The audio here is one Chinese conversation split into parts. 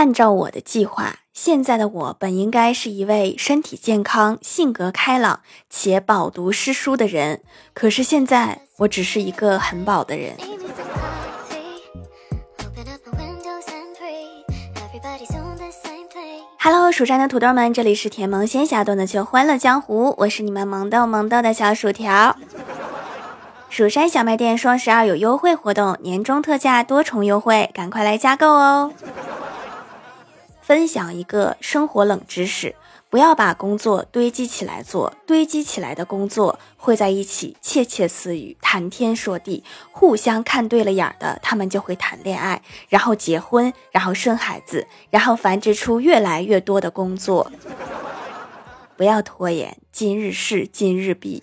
按照我的计划，现在的我本应该是一位身体健康、性格开朗且饱读诗书的人，可是现在我只是一个很饱的人。Hello，蜀山的土豆们，这里是甜萌仙侠段的秀欢乐江湖，我是你们萌豆萌豆的小薯条。蜀山小卖店双十二有优惠活动，年终特价多重优惠，赶快来加购哦！分享一个生活冷知识：不要把工作堆积起来做，堆积起来的工作会在一起窃窃私语、谈天说地，互相看对了眼的，他们就会谈恋爱，然后结婚，然后生孩子，然后繁殖出越来越多的工作。不要拖延，今日事今日毕。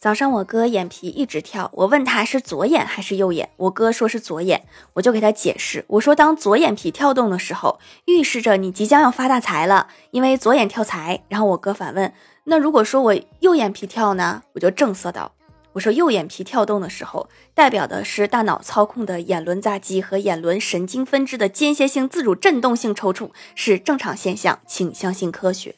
早上我哥眼皮一直跳，我问他是左眼还是右眼，我哥说是左眼，我就给他解释，我说当左眼皮跳动的时候，预示着你即将要发大财了，因为左眼跳财。然后我哥反问，那如果说我右眼皮跳呢？我就正色道，我说右眼皮跳动的时候，代表的是大脑操控的眼轮匝肌和眼轮神经分支的间歇性自主振动性抽搐，是正常现象，请相信科学。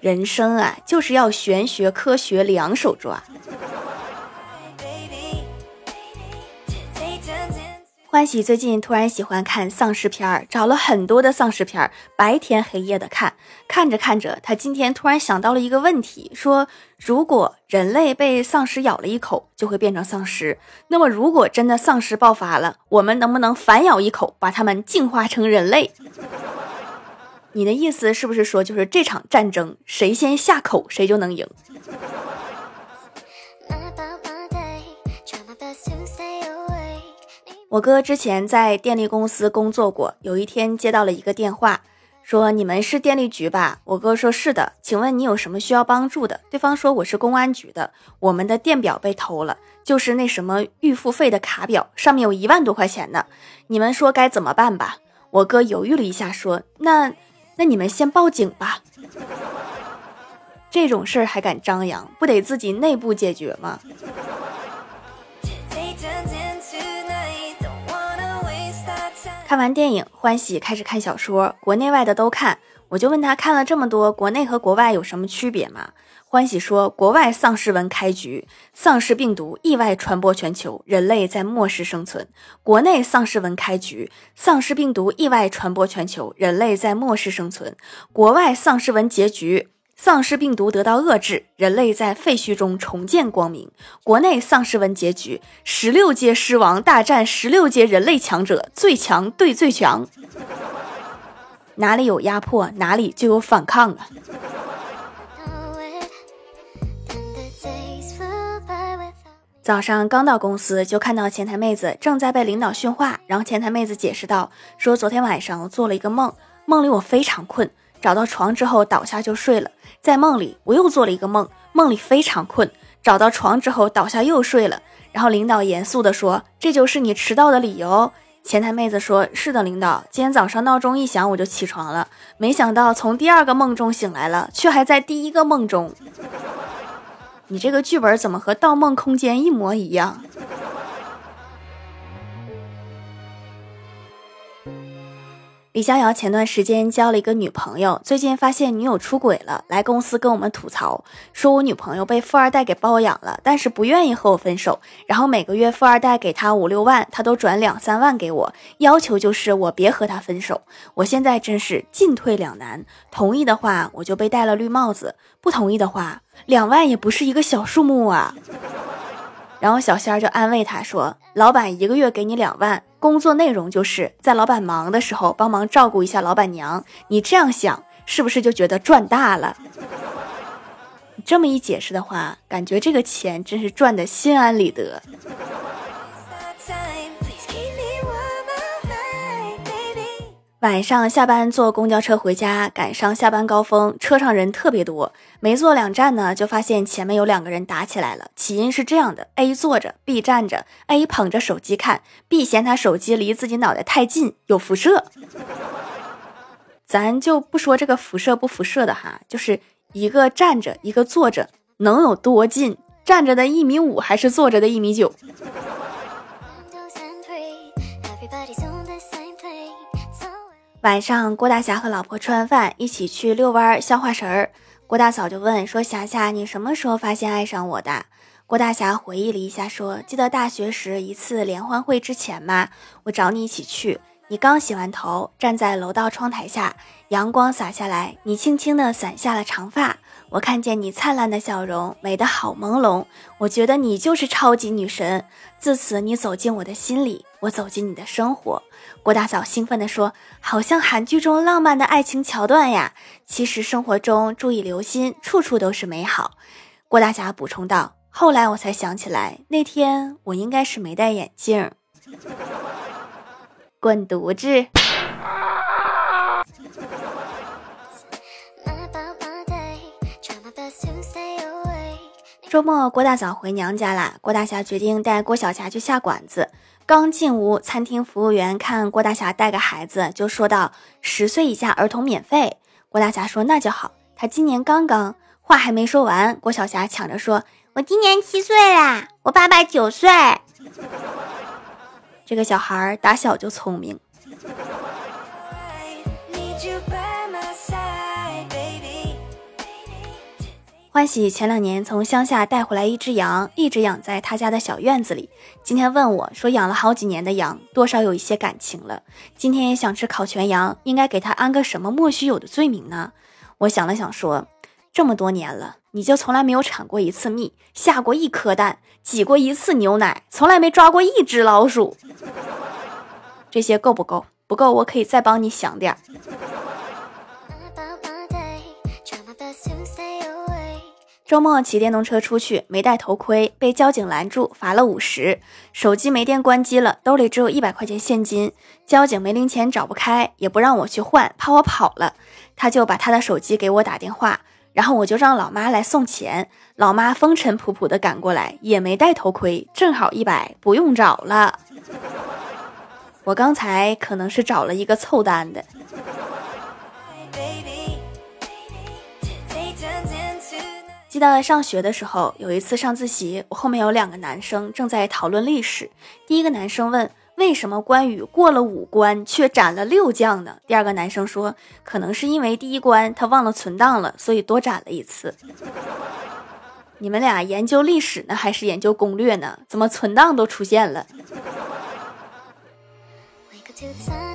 人生啊，就是要玄学科学两手抓。欢喜最近突然喜欢看丧尸片儿，找了很多的丧尸片儿，白天黑夜的看。看着看着，他今天突然想到了一个问题，说：如果人类被丧尸咬了一口，就会变成丧尸。那么，如果真的丧尸爆发了，我们能不能反咬一口，把他们进化成人类？你的意思是不是说，就是这场战争谁先下口，谁就能赢？我哥之前在电力公司工作过，有一天接到了一个电话，说你们是电力局吧？我哥说是的，请问你有什么需要帮助的？对方说我是公安局的，我们的电表被偷了，就是那什么预付费的卡表，上面有一万多块钱呢，你们说该怎么办吧？我哥犹豫了一下，说那。那你们先报警吧，这种事儿还敢张扬，不得自己内部解决吗？看完电影，欢喜开始看小说，国内外的都看。我就问他看了这么多，国内和国外有什么区别吗？欢喜说，国外丧尸文开局，丧尸病毒意外传播全球，人类在末世生存；国内丧尸文开局，丧尸病毒意外传播全球，人类在末世生存；国外丧尸文结局，丧尸病毒得到遏制，人类在废墟中重见光明；国内丧尸文结局，十六阶狮王大战十六阶人类强者，最强对最强，哪里有压迫，哪里就有反抗啊！早上刚到公司，就看到前台妹子正在被领导训话。然后前台妹子解释道：“说昨天晚上我做了一个梦，梦里我非常困，找到床之后倒下就睡了。在梦里我又做了一个梦，梦里非常困，找到床之后倒下又睡了。然后领导严肃地说：‘这就是你迟到的理由。’前台妹子说：‘是的，领导，今天早上闹钟一响我就起床了，没想到从第二个梦中醒来了，却还在第一个梦中。’”你这个剧本怎么和《盗梦空间》一模一样？李逍遥前段时间交了一个女朋友，最近发现女友出轨了，来公司跟我们吐槽，说我女朋友被富二代给包养了，但是不愿意和我分手，然后每个月富二代给他五六万，他都转两三万给我，要求就是我别和他分手。我现在真是进退两难，同意的话我就被戴了绿帽子，不同意的话，两万也不是一个小数目啊。然后小仙儿就安慰他说：“老板一个月给你两万。”工作内容就是在老板忙的时候帮忙照顾一下老板娘，你这样想是不是就觉得赚大了？你这么一解释的话，感觉这个钱真是赚的心安理得。晚上下班坐公交车回家，赶上下班高峰，车上人特别多。没坐两站呢，就发现前面有两个人打起来了。起因是这样的：A 坐着，B 站着。A 捧着手机看，B 嫌他手机离自己脑袋太近，有辐射。咱就不说这个辐射不辐射的哈，就是一个站着，一个坐着，能有多近？站着的一米五还是坐着的一米九？晚上，郭大侠和老婆吃完饭，一起去遛弯消化食儿。郭大嫂就问说：“霞霞，你什么时候发现爱上我的？”郭大侠回忆了一下，说：“记得大学时一次联欢会之前吗？我找你一起去。你刚洗完头，站在楼道窗台下，阳光洒下来，你轻轻地散下了长发。我看见你灿烂的笑容，美得好朦胧。我觉得你就是超级女神。自此，你走进我的心里，我走进你的生活。”郭大嫂兴奋地说：“好像韩剧中浪漫的爱情桥段呀！其实生活中注意留心，处处都是美好。”郭大侠补充道。后来我才想起来，那天我应该是没戴眼镜。滚犊子！周末，郭大嫂回娘家啦。郭大侠决定带郭小霞去下馆子。刚进屋，餐厅服务员看郭大侠带个孩子，就说道：“十岁以下儿童免费。”郭大侠说：“那就好。”他今年刚刚，话还没说完，郭小霞抢着说。我今年七岁啦，我爸爸九岁。这个小孩打小就聪明。欢喜前两年从乡下带回来一只羊，一直养在他家的小院子里。今天问我说，养了好几年的羊，多少有一些感情了。今天也想吃烤全羊，应该给他安个什么莫须有的罪名呢？我想了想说。这么多年了，你就从来没有产过一次蜜，下过一颗蛋，挤过一次牛奶，从来没抓过一只老鼠。这些够不够？不够，我可以再帮你想点儿。周末骑电动车出去，没戴头盔，被交警拦住，罚了五十。手机没电关机了，兜里只有一百块钱现金，交警没零钱找不开，也不让我去换，怕我跑了，他就把他的手机给我打电话。然后我就让老妈来送钱，老妈风尘仆仆的赶过来，也没戴头盔，正好一百，不用找了。我刚才可能是找了一个凑单的。记得上学的时候，有一次上自习，我后面有两个男生正在讨论历史，第一个男生问。为什么关羽过了五关却斩了六将呢？第二个男生说，可能是因为第一关他忘了存档了，所以多斩了一次。你们俩研究历史呢，还是研究攻略呢？怎么存档都出现了？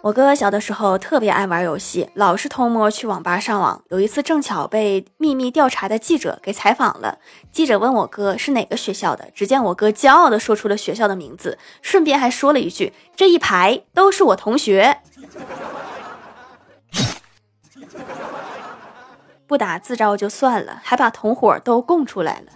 我哥小的时候特别爱玩游戏，老是偷摸去网吧上网。有一次正巧被秘密调查的记者给采访了，记者问我哥是哪个学校的，只见我哥骄傲地说出了学校的名字，顺便还说了一句：“这一排都是我同学。”不打自招就算了，还把同伙都供出来了。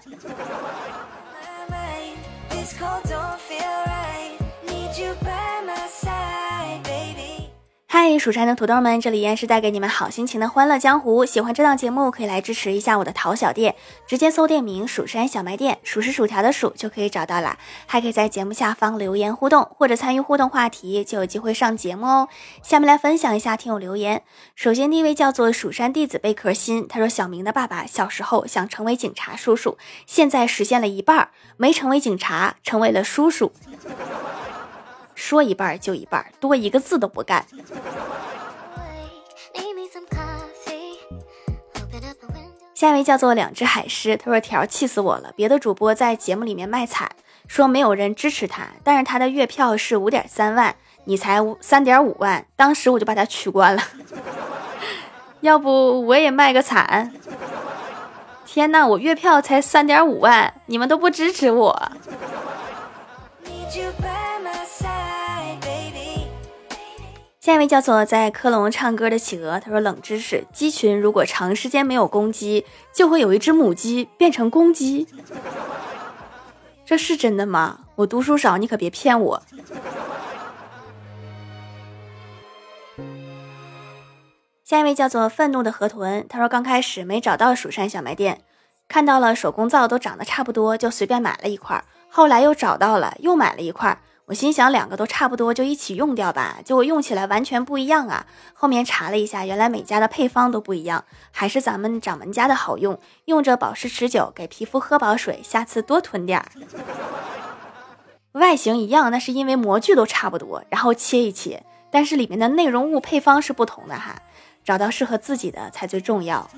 嗨，蜀山的土豆们，这里依然是带给你们好。心情的欢乐江湖。喜欢这档节目，可以来支持一下我的淘小店，直接搜店名“蜀山小卖店”，数是薯条的数就可以找到啦。还可以在节目下方留言互动，或者参与互动话题，就有机会上节目哦。下面来分享一下听友留言。首先第一位叫做蜀山弟子贝壳心，他说小明的爸爸小时候想成为警察叔叔，现在实现了一半，没成为警察，成为了叔叔。说一半就一半，多一个字都不干。下一位叫做两只海狮，他说条气死我了。别的主播在节目里面卖惨，说没有人支持他，但是他的月票是五点三万，你才三点五万，当时我就把他取关了。要不我也卖个惨？天呐，我月票才三点五万，你们都不支持我。下一位叫做在科隆唱歌的企鹅，他说：“冷知识，鸡群如果长时间没有公鸡，就会有一只母鸡变成公鸡。这是真的吗？我读书少，你可别骗我。”下一位叫做愤怒的河豚，他说：“刚开始没找到蜀山小卖店，看到了手工皂都长得差不多，就随便买了一块。后来又找到了，又买了一块。”我心想两个都差不多，就一起用掉吧。结果用起来完全不一样啊！后面查了一下，原来每家的配方都不一样，还是咱们掌门家的好用，用着保湿持久，给皮肤喝饱水。下次多囤点儿。外形一样，那是因为模具都差不多，然后切一切，但是里面的内容物配方是不同的哈。找到适合自己的才最重要。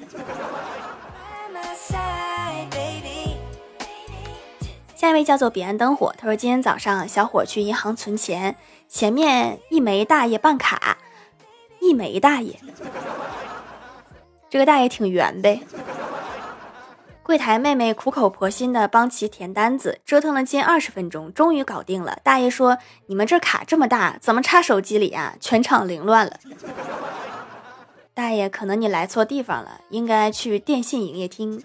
下一位叫做彼岸灯火，他说今天早上小伙去银行存钱，前面一枚大爷办卡，一枚大爷，这个大爷挺圆呗。柜台妹妹苦口婆心的帮其填单子，折腾了近二十分钟，终于搞定了。大爷说：“你们这卡这么大，怎么插手机里啊？”全场凌乱了。大爷，可能你来错地方了，应该去电信营业厅。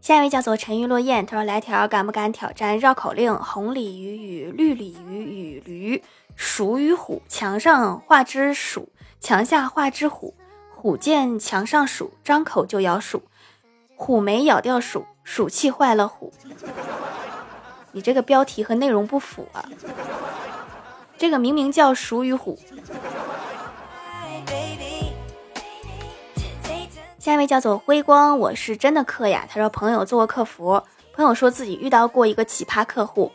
下一位叫做沉鱼落雁，他说：“来条敢不敢挑战绕口令？红鲤鱼与绿鲤鱼与驴，鼠与虎，墙上画只鼠，墙下画只虎。虎见墙上鼠，张口就咬鼠，虎没咬掉鼠，鼠气坏了虎。你这个标题和内容不符啊！这个明明叫鼠与虎。”下一位叫做辉光，我是真的客呀。他说朋友做过客服，朋友说自己遇到过一个奇葩客户，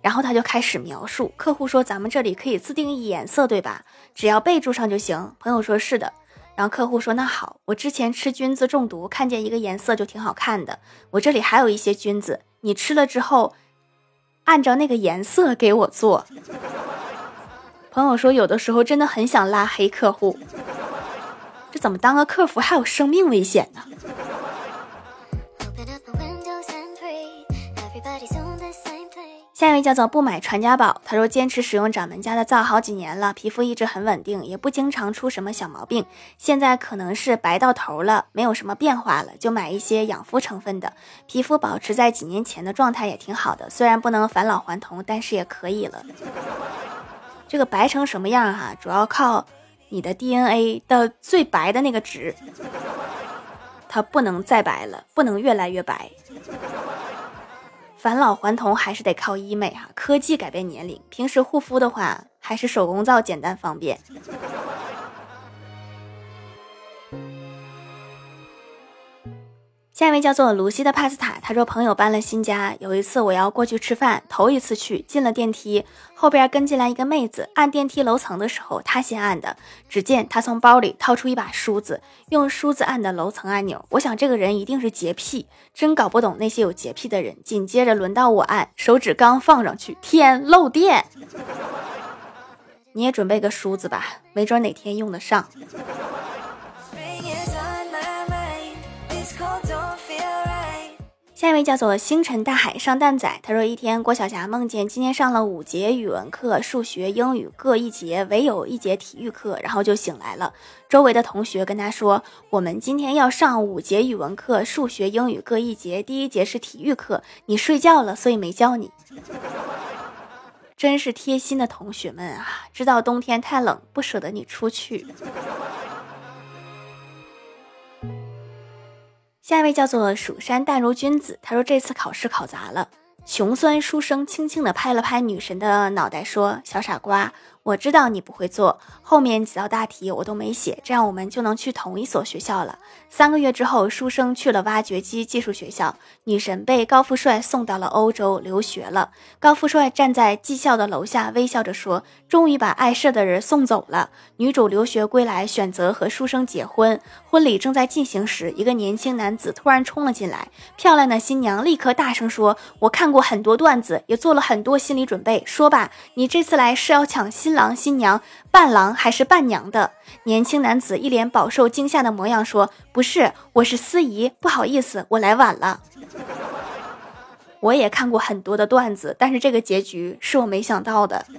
然后他就开始描述。客户说咱们这里可以自定义颜色，对吧？只要备注上就行。朋友说是的。然后客户说那好，我之前吃菌子中毒，看见一个颜色就挺好看的。我这里还有一些菌子，你吃了之后，按照那个颜色给我做。朋友说有的时候真的很想拉黑客户。这怎么当个客服还有生命危险呢？下一位叫做不买传家宝，他说坚持使用掌门家的皂好几年了，皮肤一直很稳定，也不经常出什么小毛病。现在可能是白到头了，没有什么变化了，就买一些养肤成分的，皮肤保持在几年前的状态也挺好的。虽然不能返老还童，但是也可以了。这个白成什么样哈，主要靠。你的 DNA 的最白的那个值，它不能再白了，不能越来越白。返老还童还是得靠医美哈，科技改变年龄。平时护肤的话，还是手工皂简单方便。下一位叫做卢西的帕斯塔，他说朋友搬了新家，有一次我要过去吃饭，头一次去，进了电梯，后边跟进来一个妹子，按电梯楼层的时候，他先按的。只见她从包里掏出一把梳子，用梳子按的楼层按钮。我想这个人一定是洁癖，真搞不懂那些有洁癖的人。紧接着轮到我按，手指刚放上去，天漏电！你也准备个梳子吧，没准哪天用得上。下一位叫做星辰大海上蛋仔，他说一天郭晓霞梦见今天上了五节语文课，数学、英语各一节，唯有一节体育课，然后就醒来了。周围的同学跟他说：“我们今天要上五节语文课，数学、英语各一节，第一节是体育课。你睡觉了，所以没叫你。”真是贴心的同学们啊！知道冬天太冷，不舍得你出去。下一位叫做蜀山淡如君子，他说这次考试考砸了。穷酸书生轻轻地拍了拍女神的脑袋，说：“小傻瓜。”我知道你不会做，后面几道大题我都没写，这样我们就能去同一所学校了。三个月之后，书生去了挖掘机技术学校，女神被高富帅送到了欧洲留学了。高富帅站在技校的楼下，微笑着说：“终于把碍事的人送走了。”女主留学归来，选择和书生结婚。婚礼正在进行时，一个年轻男子突然冲了进来，漂亮的新娘立刻大声说：“我看过很多段子，也做了很多心理准备。说吧，你这次来是要抢新？”郎新娘伴郎还是伴娘的年轻男子一脸饱受惊吓的模样说：“不是，我是司仪，不好意思，我来晚了。”我也看过很多的段子，但是这个结局是我没想到的。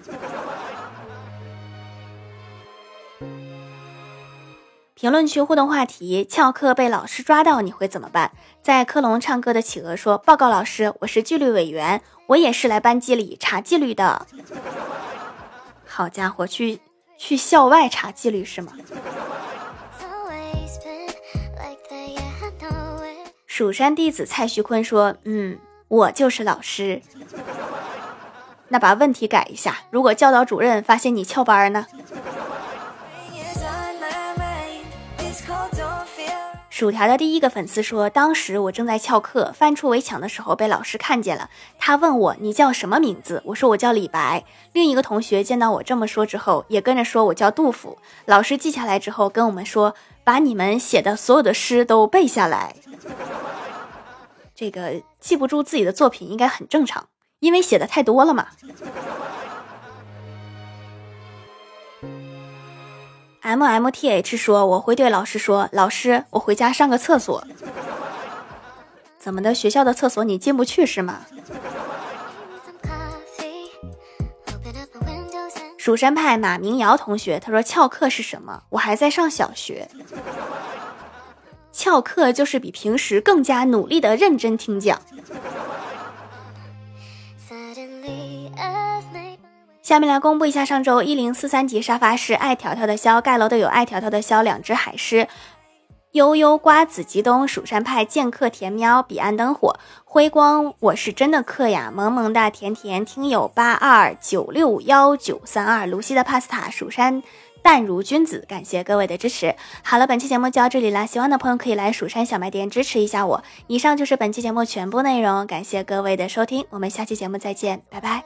评论区互动话题：翘课被老师抓到，你会怎么办？在科隆唱歌的企鹅说：“报告老师，我是纪律委员，我也是来班级里查纪律的。”好家伙，去去校外查纪律是吗？蜀山弟子蔡徐坤说：“嗯，我就是老师。”那把问题改一下，如果教导主任发现你翘班呢？薯条的第一个粉丝说：“当时我正在翘课，翻出围墙的时候被老师看见了。他问我你叫什么名字？我说我叫李白。另一个同学见到我这么说之后，也跟着说我叫杜甫。老师记下来之后跟我们说，把你们写的所有的诗都背下来。这个记不住自己的作品应该很正常，因为写的太多了嘛。” M M T H 说：“我会对老师说，老师，我回家上个厕所。怎么的？学校的厕所你进不去是吗？”蜀山派马明瑶同学他说：“翘课是什么？我还在上小学。翘课就是比平时更加努力的认真听讲。”下面来公布一下上周一零四三级沙发是爱条条的肖盖楼的有爱条条的肖两只海狮悠悠瓜子吉东蜀山派剑客甜喵彼岸灯火辉光我是真的客呀萌萌哒甜甜听友八二九六幺九三二卢西的帕斯塔蜀山淡如君子感谢各位的支持。好了，本期节目就到这里啦，喜欢的朋友可以来蜀山小卖店支持一下我。以上就是本期节目全部内容，感谢各位的收听，我们下期节目再见，拜拜。